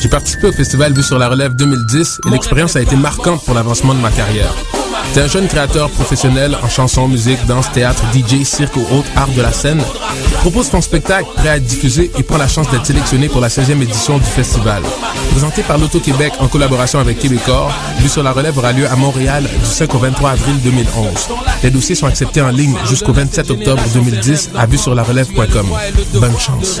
J'ai participé au festival Vue sur la Relève 2010 et l'expérience a été marquante pour l'avancement de ma carrière. T'es un jeune créateur professionnel en chanson, musique, danse, théâtre, DJ, cirque ou autres arts de la scène. Propose ton spectacle prêt à être diffusé et prends la chance d'être sélectionné pour la 16e édition du festival. Présenté par l'Auto-Québec en collaboration avec Québecor, Vue sur la relève aura lieu à Montréal du 5 au 23 avril 2011. Les dossiers sont acceptés en ligne jusqu'au 27 octobre 2010 à vue sur la relève.com. Bonne chance.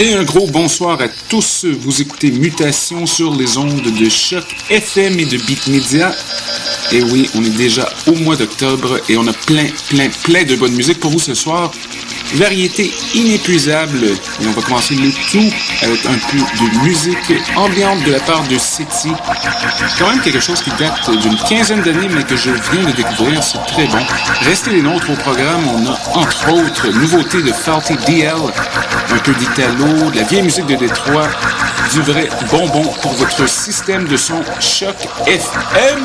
Et un gros bonsoir à tous. Vous écoutez Mutation sur les ondes de choc FM et de Beat Media. Et oui, on est déjà au mois d'octobre et on a plein, plein, plein de bonne musique pour vous ce soir. Variété inépuisable. Et on va commencer le tout avec un peu de musique ambiante de la part de City. Quand même quelque chose qui date d'une quinzaine d'années, mais que je viens de découvrir. C'est très bon. Restez les nôtres au programme. On a entre autres nouveauté de Faulty DL, un peu d'Italo, de la vieille musique de Détroit, du vrai bonbon pour votre système de son Choc FM.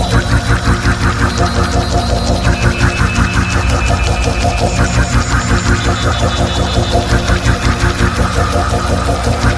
ハハハハハハハハハハハハ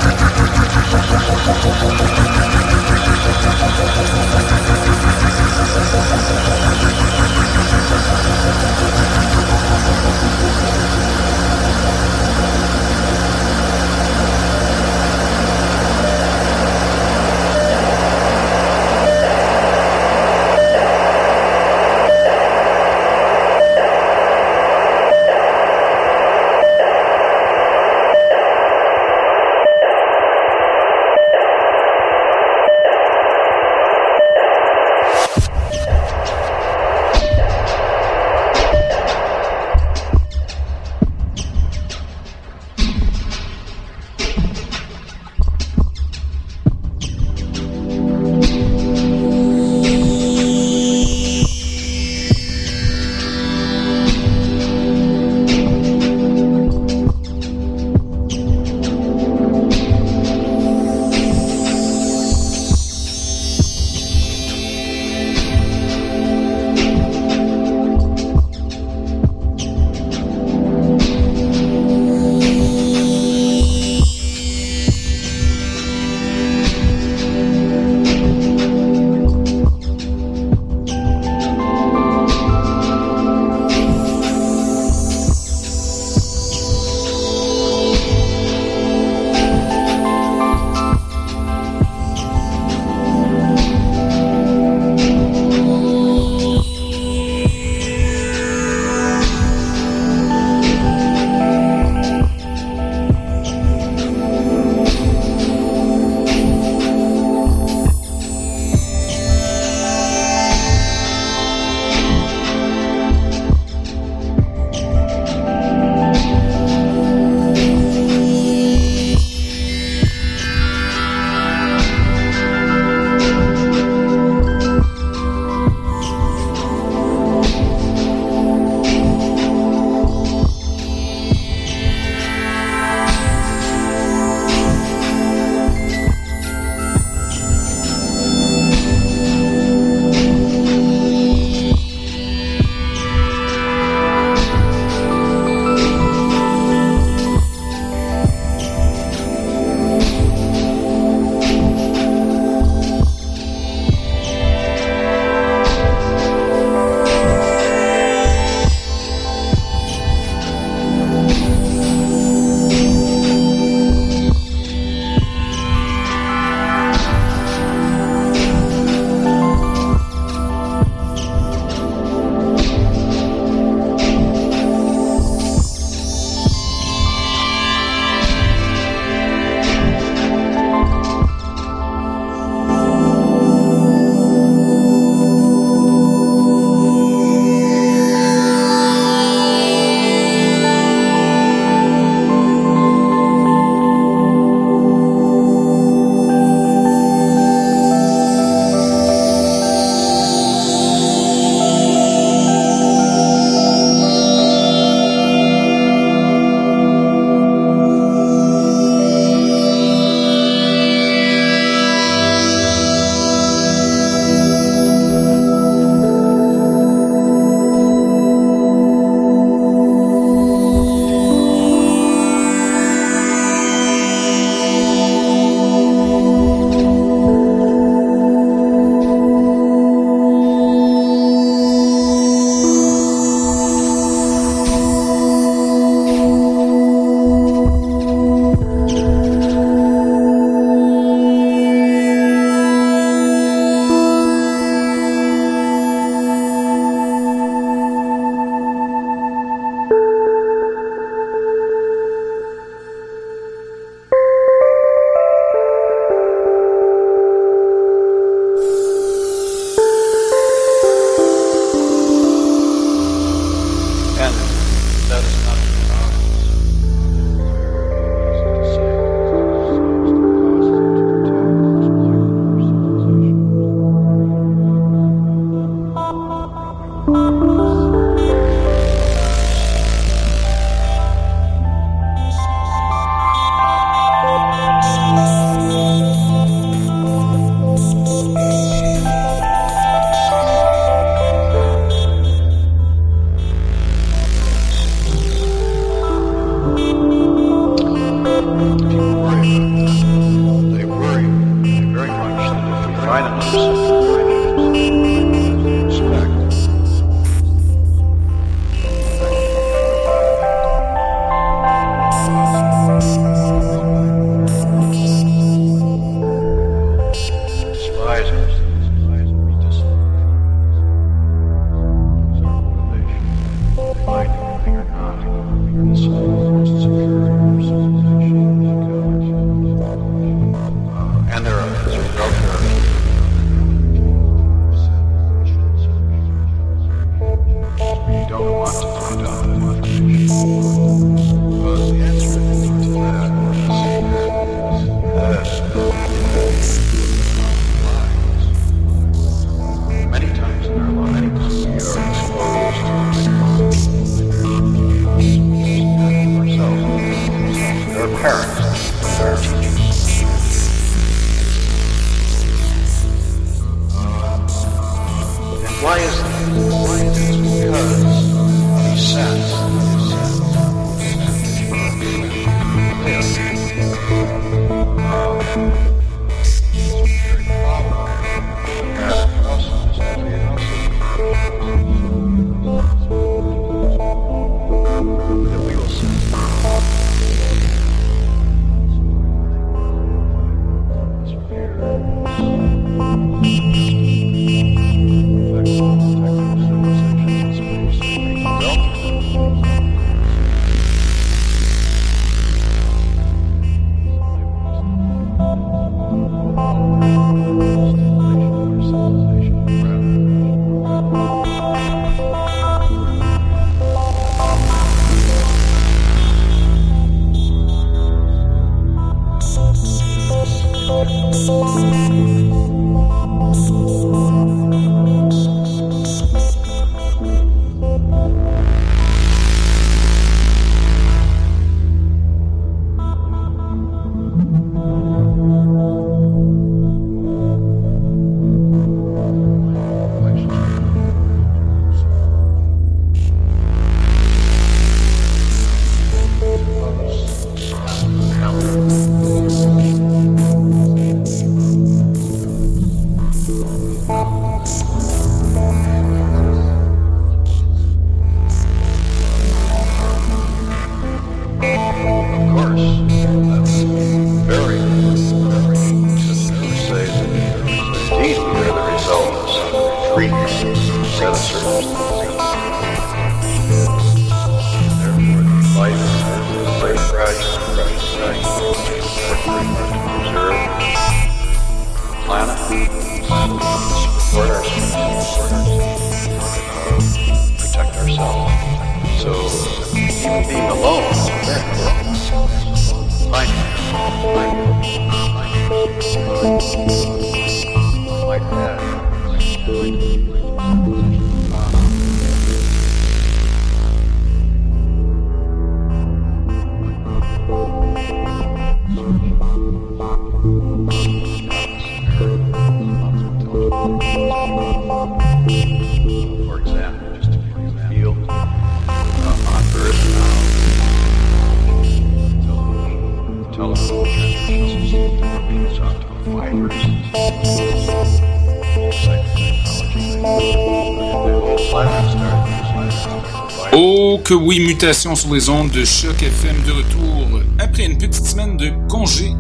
sur les ondes de Choc FM de retour après une petite semaine de congé.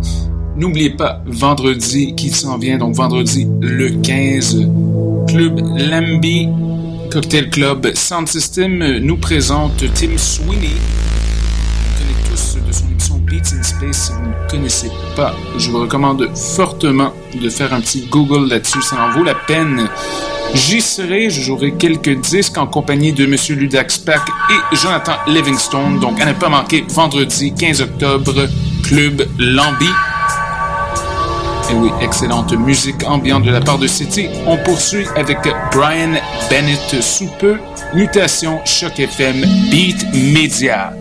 N'oubliez pas, vendredi qui s'en vient, donc vendredi le 15, Club Lambi Cocktail Club Sound System nous présente Tim Sweeney. On connaît tous de son émission Beats in Space. Si vous ne connaissez pas, je vous recommande fortement de faire un petit Google là-dessus. Ça en vaut la peine. J'y serai, je jouerai quelques disques en compagnie de Monsieur Ludax Pack et Jonathan Livingstone. Donc, à ne pas manquer, vendredi 15 octobre, Club Lambi. Et oui, excellente musique ambiante de la part de City. On poursuit avec Brian Bennett sous peu. Mutation Choc FM Beat Media.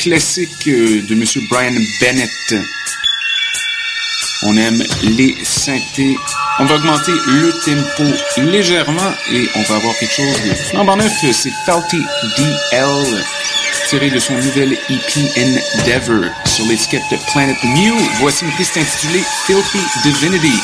Classique euh, de Monsieur Brian Bennett. On aime les synthés. On va augmenter le tempo légèrement et on va avoir quelque chose de flambant neuf. C'est Faulty DL, tiré de son nouvel EP Endeavor sur l'étiquette Planet Mew. Voici une piste intitulée Filthy Divinity.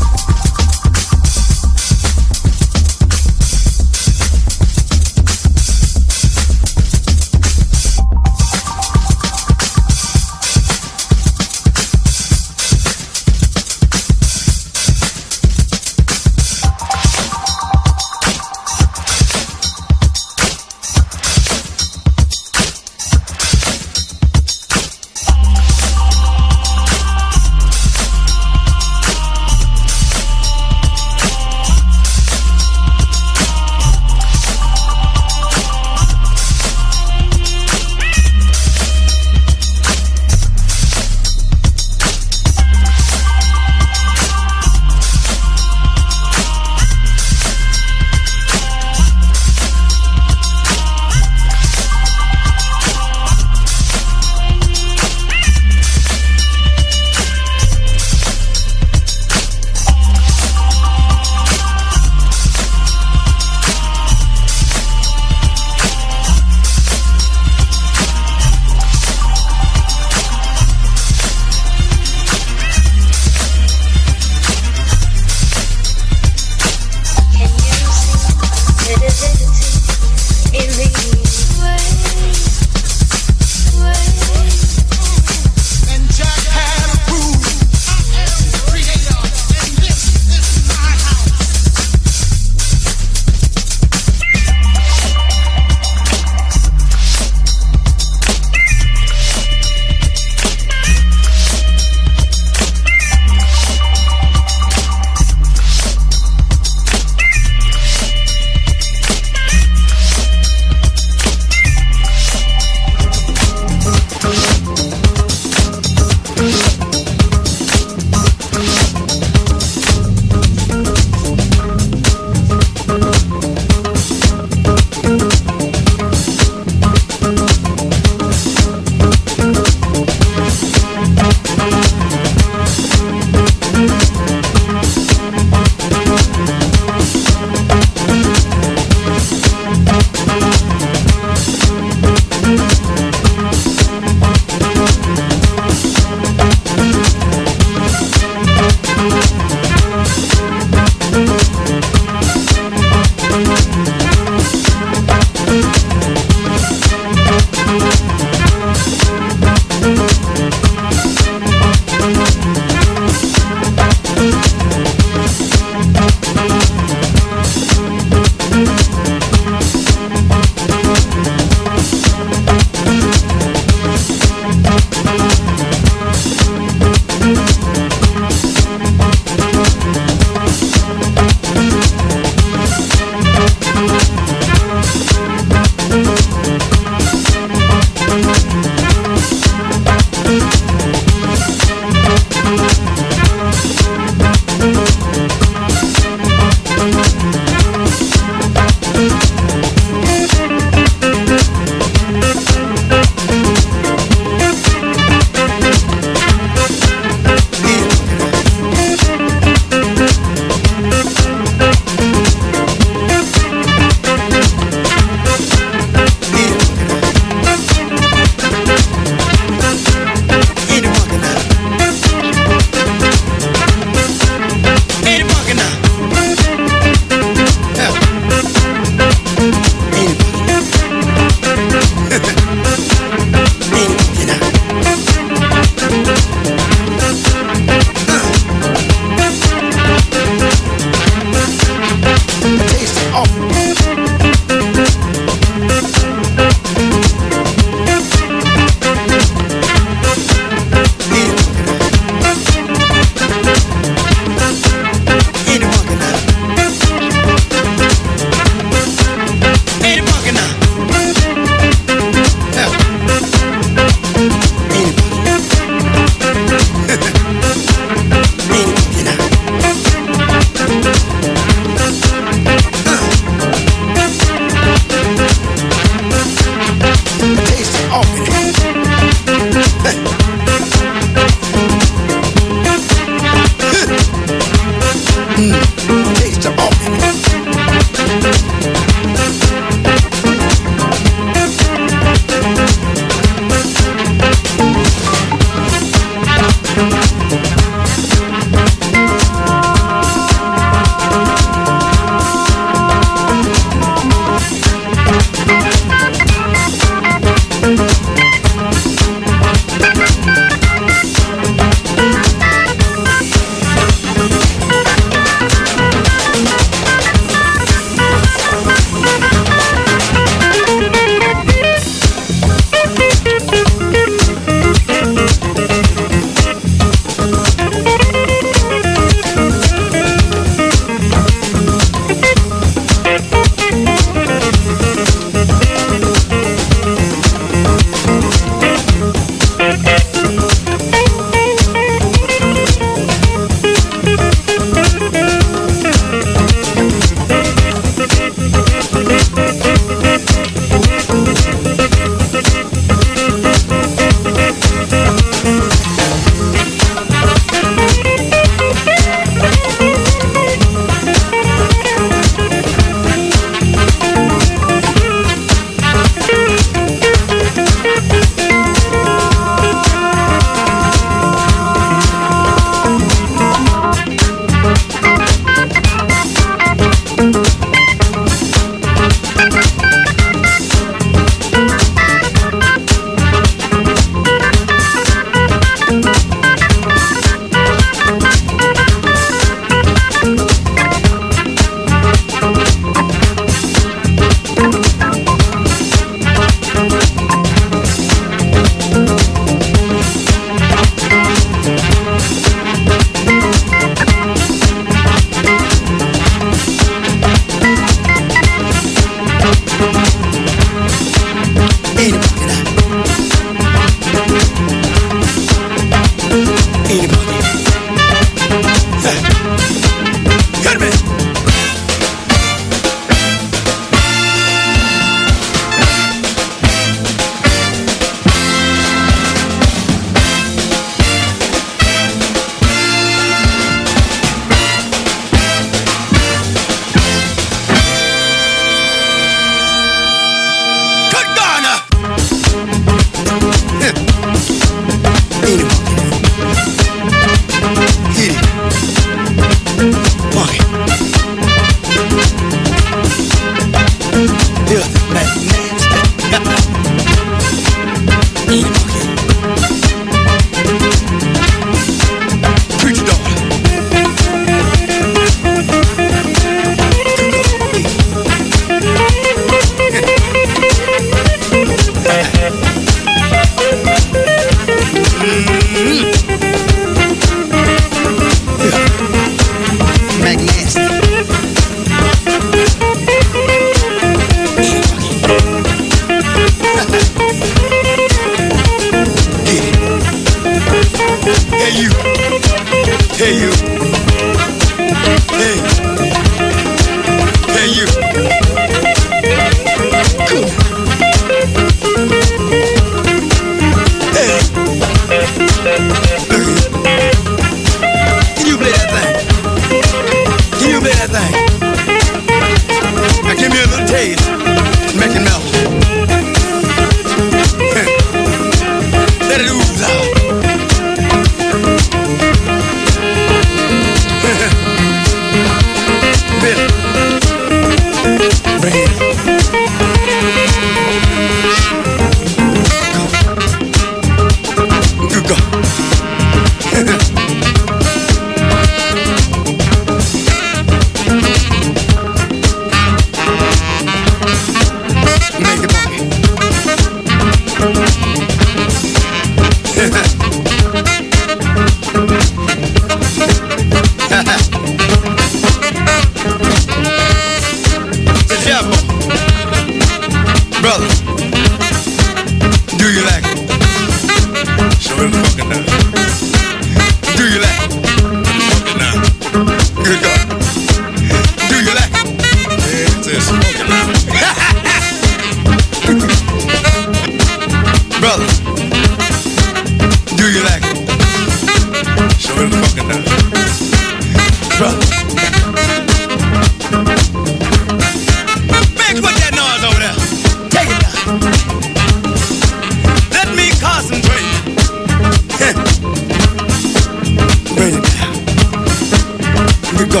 Africa.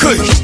Kush.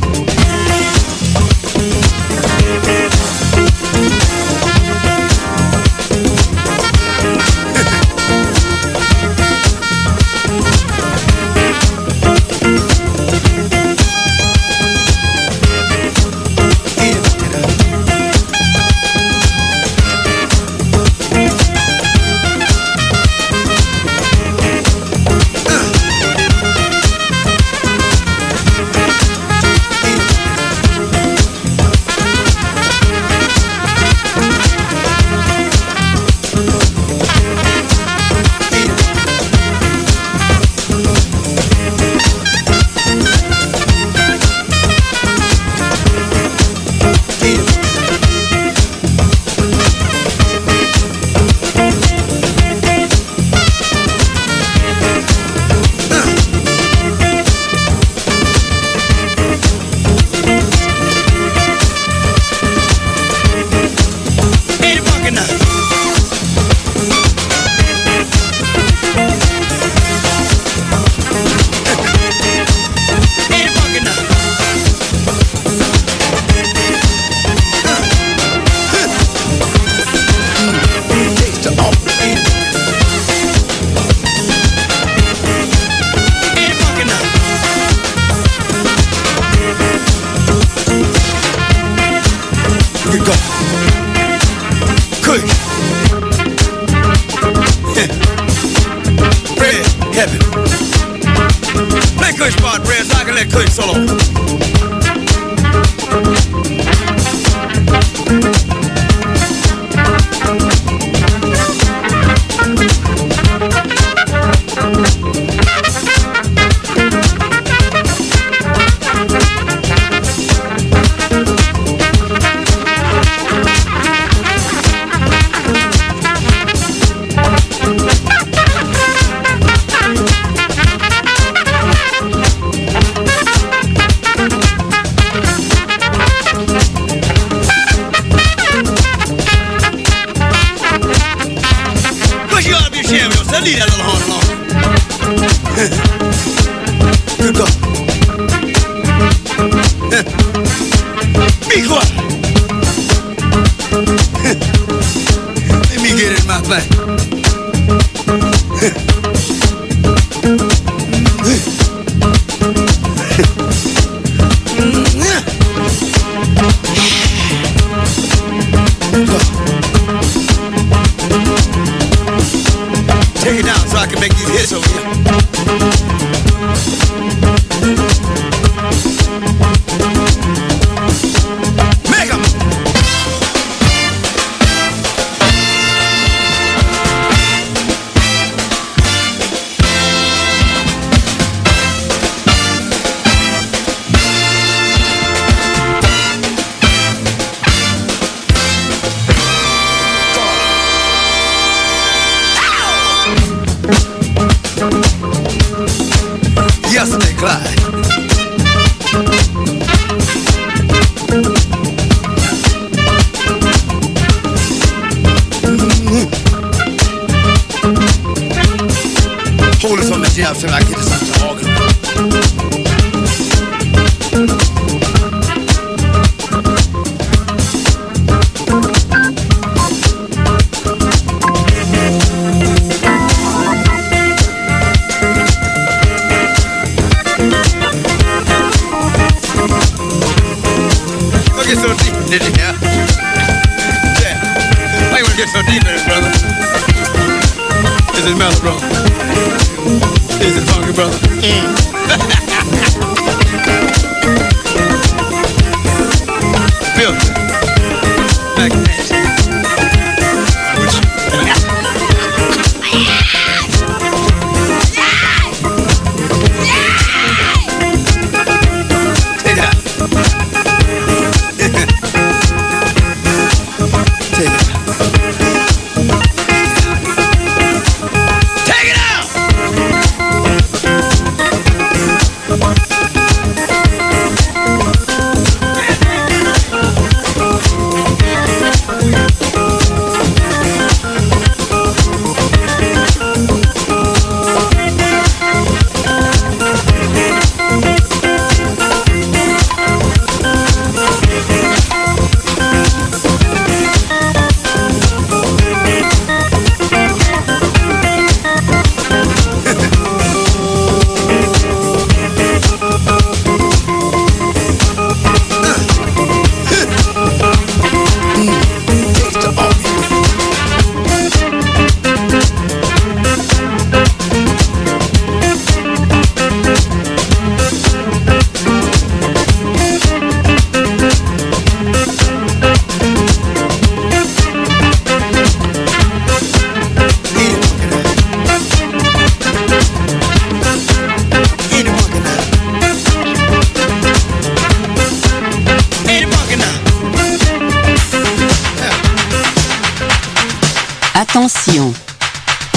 Attention,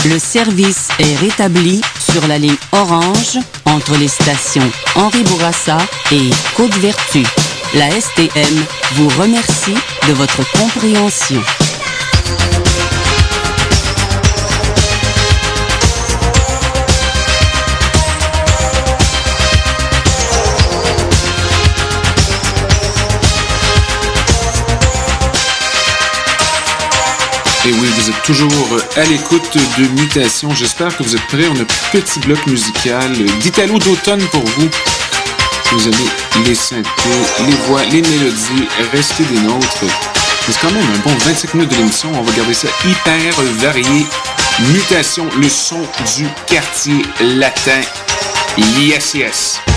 le service est rétabli sur la ligne orange entre les stations Henri Bourassa et Côte-Vertu. La STM vous remercie de votre compréhension. Et oui, vous êtes toujours à l'écoute de Mutation. J'espère que vous êtes prêts. On a un petit bloc musical d'Italo d'automne pour vous. Vous aimez les synthés, les voix, les mélodies. Restez des nôtres. C'est quand même un bon 25 minutes de l'émission. On va garder ça hyper varié. Mutation, le son du quartier latin. Yes, yes.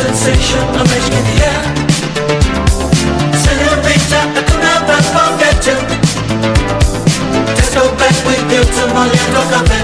sensation of magic in the air. Senorita, I could never forget you. Just go back with you to my little cafe.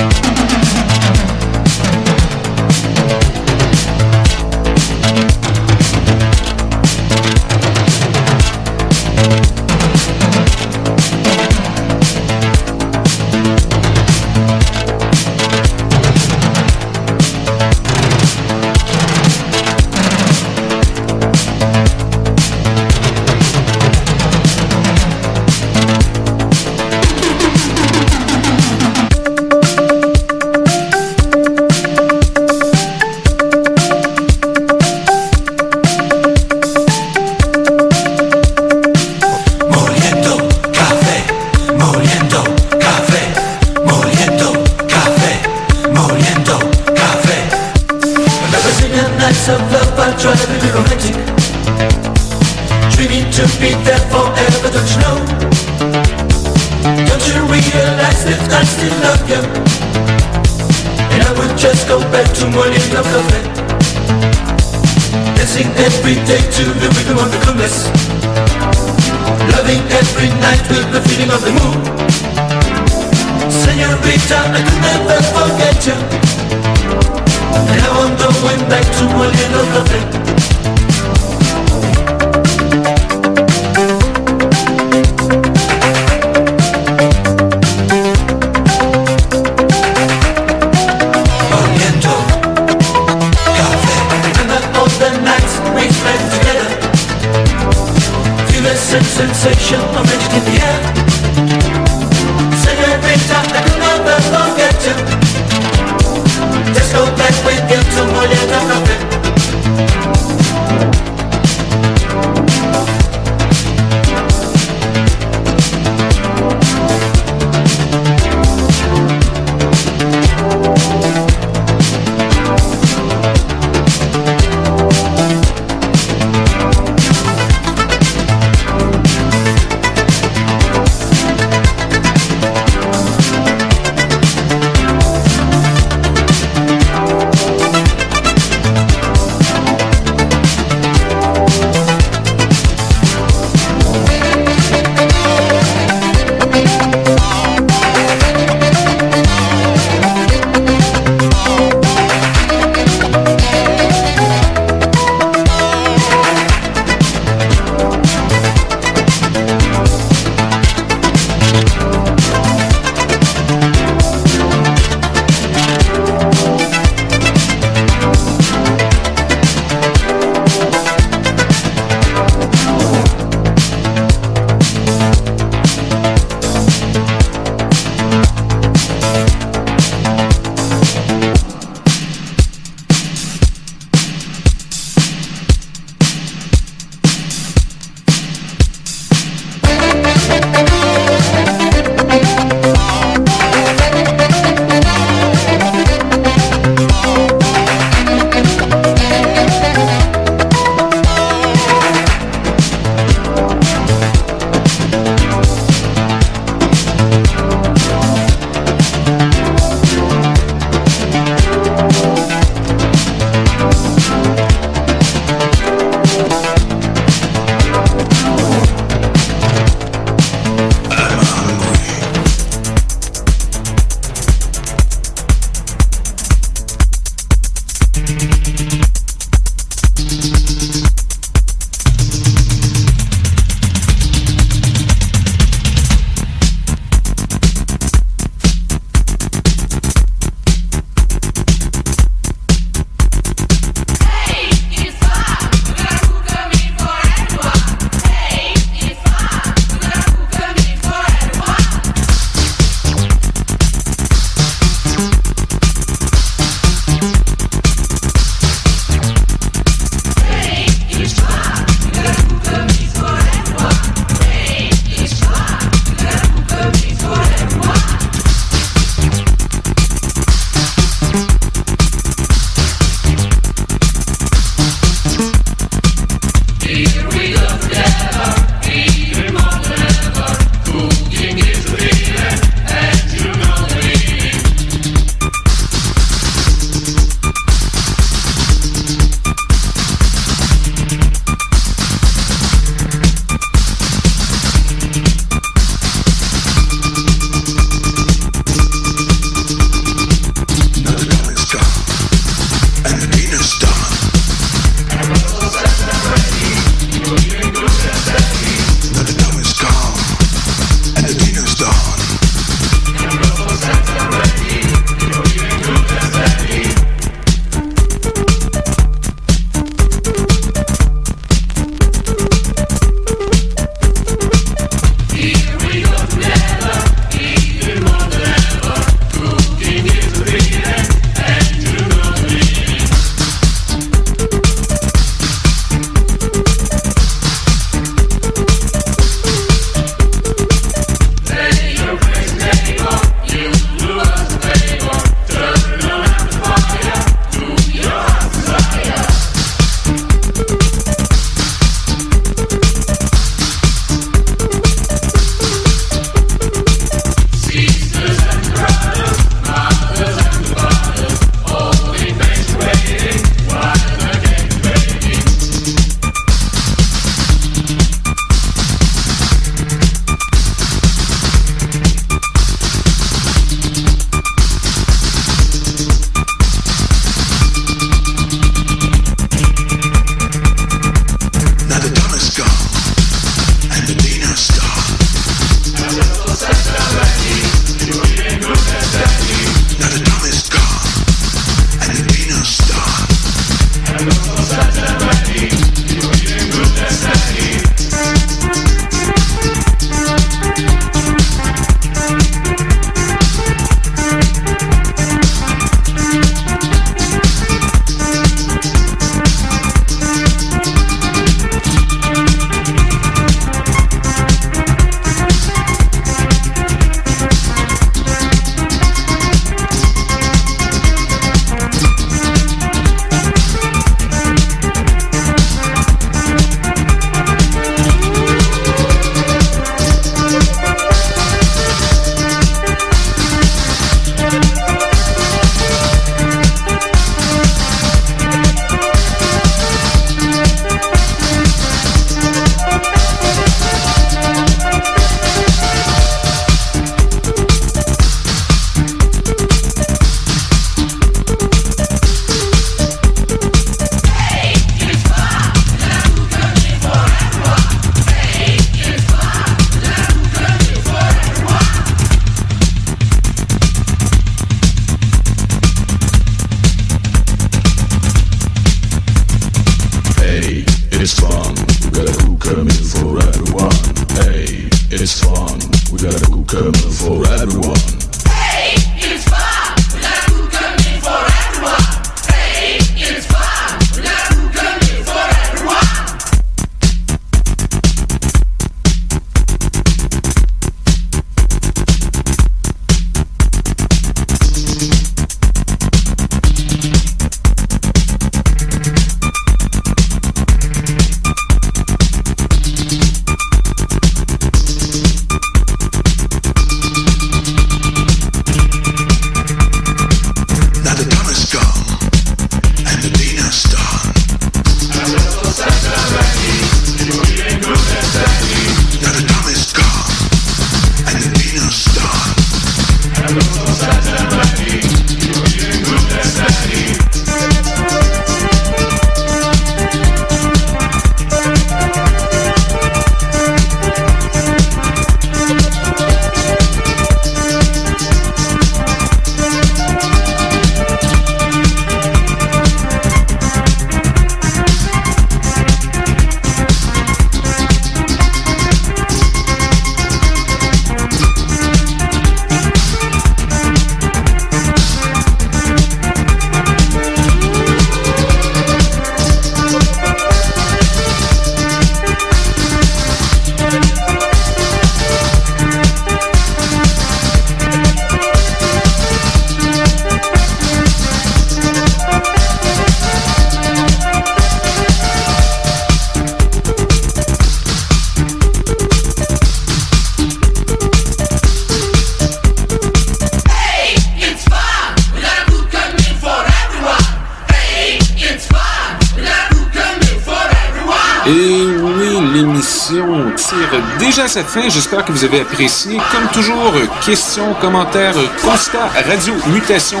Sa fin. J'espère que vous avez apprécié. Comme toujours, questions, commentaires, constats, radio mutation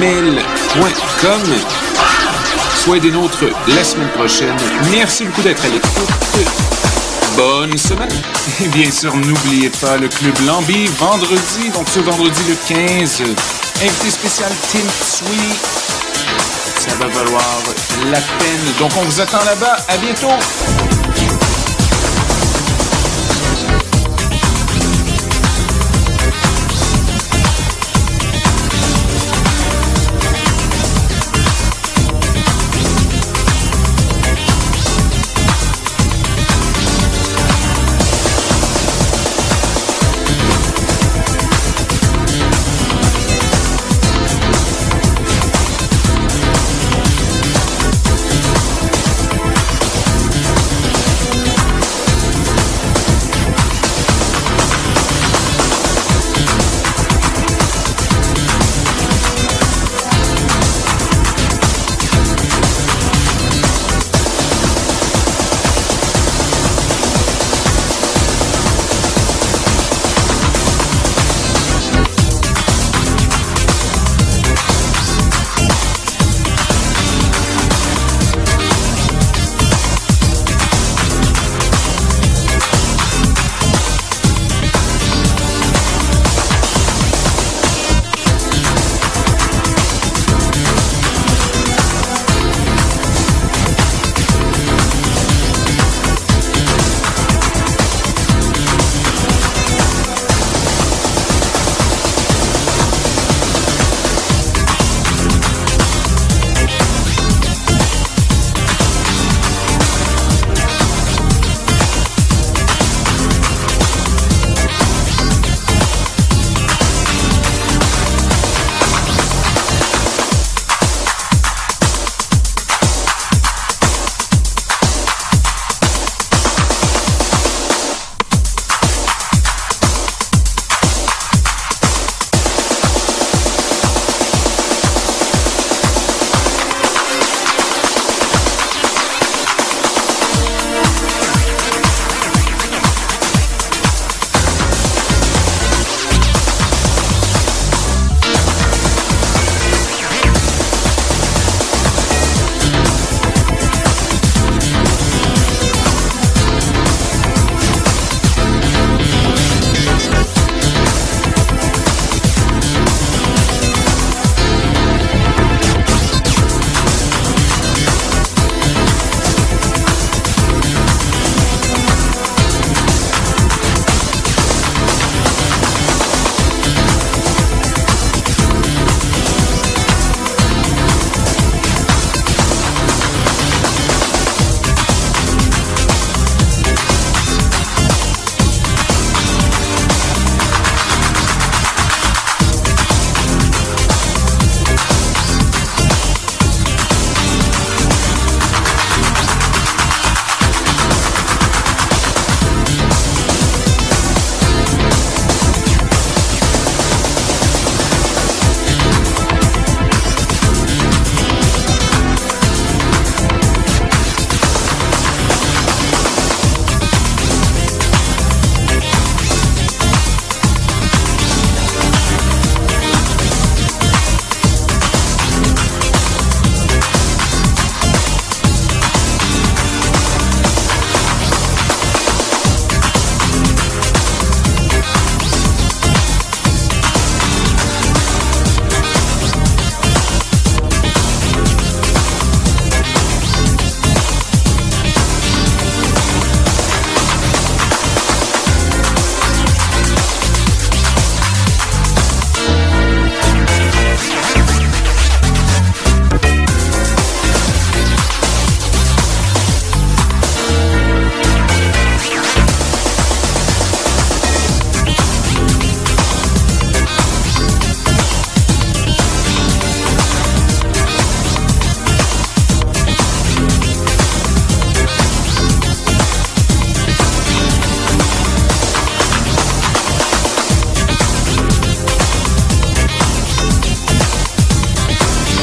gmail.com. Soyez des nôtres la semaine prochaine. Merci beaucoup d'être à l'écoute. Bonne semaine. Et bien sûr, n'oubliez pas le Club Lambi vendredi, donc ce vendredi le 15. Invité spécial Tim Sweet. Ça va valoir la peine. Donc on vous attend là-bas. À bientôt.